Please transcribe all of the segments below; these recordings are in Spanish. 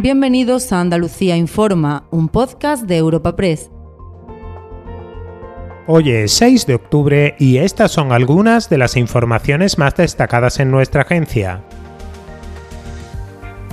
Bienvenidos a Andalucía Informa, un podcast de Europa Press. Hoy es 6 de octubre y estas son algunas de las informaciones más destacadas en nuestra agencia.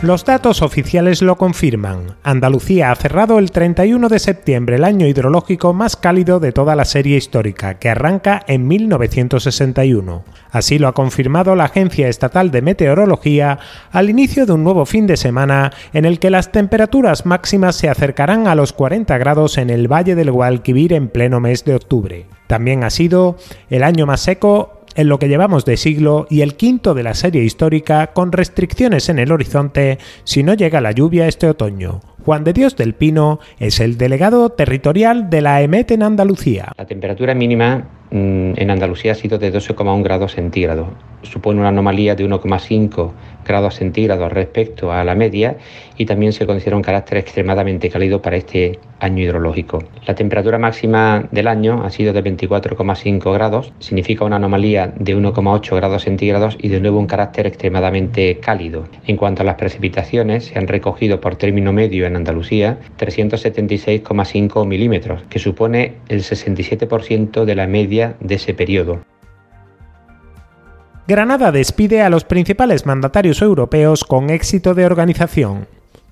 Los datos oficiales lo confirman. Andalucía ha cerrado el 31 de septiembre el año hidrológico más cálido de toda la serie histórica, que arranca en 1961. Así lo ha confirmado la Agencia Estatal de Meteorología al inicio de un nuevo fin de semana en el que las temperaturas máximas se acercarán a los 40 grados en el Valle del Guadalquivir en pleno mes de octubre. También ha sido el año más seco en lo que llevamos de siglo y el quinto de la serie histórica con restricciones en el horizonte si no llega la lluvia este otoño. Juan de Dios del Pino es el delegado territorial de la EMET en Andalucía. La temperatura mínima en Andalucía ha sido de 12,1 grados centígrados. Supone una anomalía de 1,5 grados centígrados respecto a la media y también se considera un carácter extremadamente cálido para este año hidrológico. La temperatura máxima del año ha sido de 24,5 grados, significa una anomalía de 1,8 grados centígrados y de nuevo un carácter extremadamente cálido. En cuanto a las precipitaciones, se han recogido por término medio en Andalucía 376,5 milímetros, que supone el 67% de la media de ese periodo. Granada despide a los principales mandatarios europeos con éxito de organización.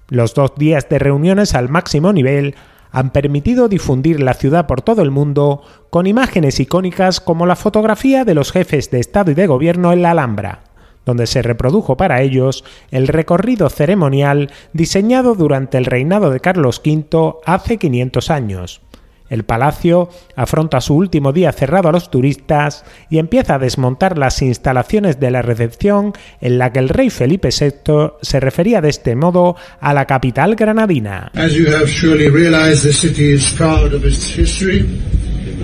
Los dos días de reuniones al máximo nivel han permitido difundir la ciudad por todo el mundo con imágenes icónicas como la fotografía de los jefes de Estado y de Gobierno en la Alhambra, donde se reprodujo para ellos el recorrido ceremonial diseñado durante el reinado de Carlos V hace 500 años. El palacio afronta su último día cerrado a los turistas y empieza a desmontar las instalaciones de la recepción en la que el rey Felipe VI se refería de este modo a la capital granadina. As you have surely realized, the city is proud of its history,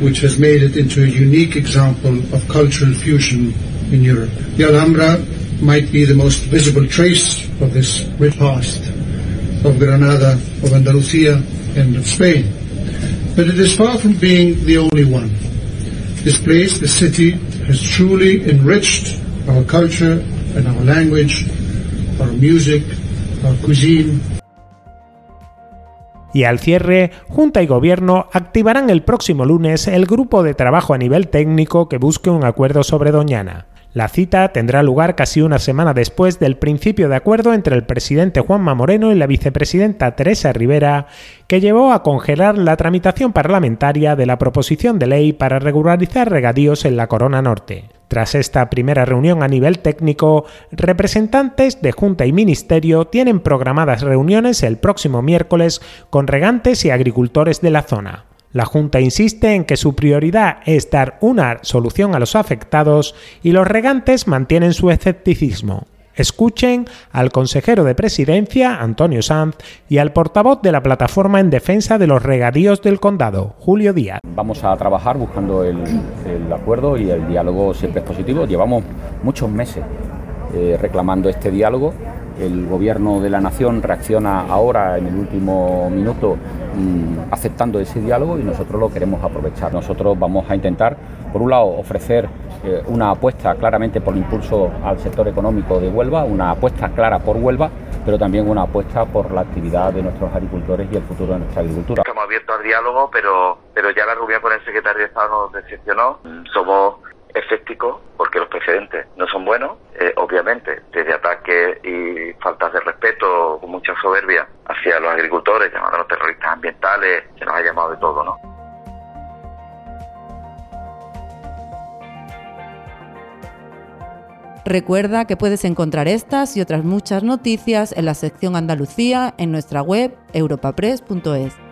which has made it into a unique example of cultural fusion in Europe. The Alhambra might be the most visible trace of this rich past of Granada, of Andalucía, and of Spain. But it is far from being the only one. This place, the city, has truly enriched our culture and our language, our music, our cuisine. Y al cierre, Junta y Gobierno activarán el próximo lunes el grupo de trabajo a nivel técnico que busque un acuerdo sobre Doñana. La cita tendrá lugar casi una semana después del principio de acuerdo entre el presidente Juanma Moreno y la vicepresidenta Teresa Rivera, que llevó a congelar la tramitación parlamentaria de la proposición de ley para regularizar regadíos en la Corona Norte. Tras esta primera reunión a nivel técnico, representantes de Junta y Ministerio tienen programadas reuniones el próximo miércoles con regantes y agricultores de la zona. La Junta insiste en que su prioridad es dar una solución a los afectados y los regantes mantienen su escepticismo. Escuchen al consejero de presidencia, Antonio Sanz, y al portavoz de la plataforma en defensa de los regadíos del condado, Julio Díaz. Vamos a trabajar buscando el, acuerdo y el diálogo siempre es positivo. Llevamos muchos meses eh, reclamando este diálogo el gobierno de la nación reacciona ahora en el último minuto mm, aceptando ese diálogo y nosotros lo queremos aprovechar. Nosotros vamos a intentar, por un lado, ofrecer eh, una apuesta claramente por el impulso al sector económico de Huelva, una apuesta clara por Huelva, pero también una apuesta por la actividad de nuestros agricultores y el futuro de nuestra agricultura. Estamos abiertos al diálogo, pero, pero ya la reunión con el secretario de Estado nos decepcionó. Somos escépticos porque los precedentes no son buenos, eh, obviamente, desde ataques y faltas de respeto con mucha soberbia hacia los agricultores, llamándolos terroristas ambientales, se nos ha llamado de todo, ¿no? Recuerda que puedes encontrar estas y otras muchas noticias en la sección Andalucía en nuestra web europapress.es.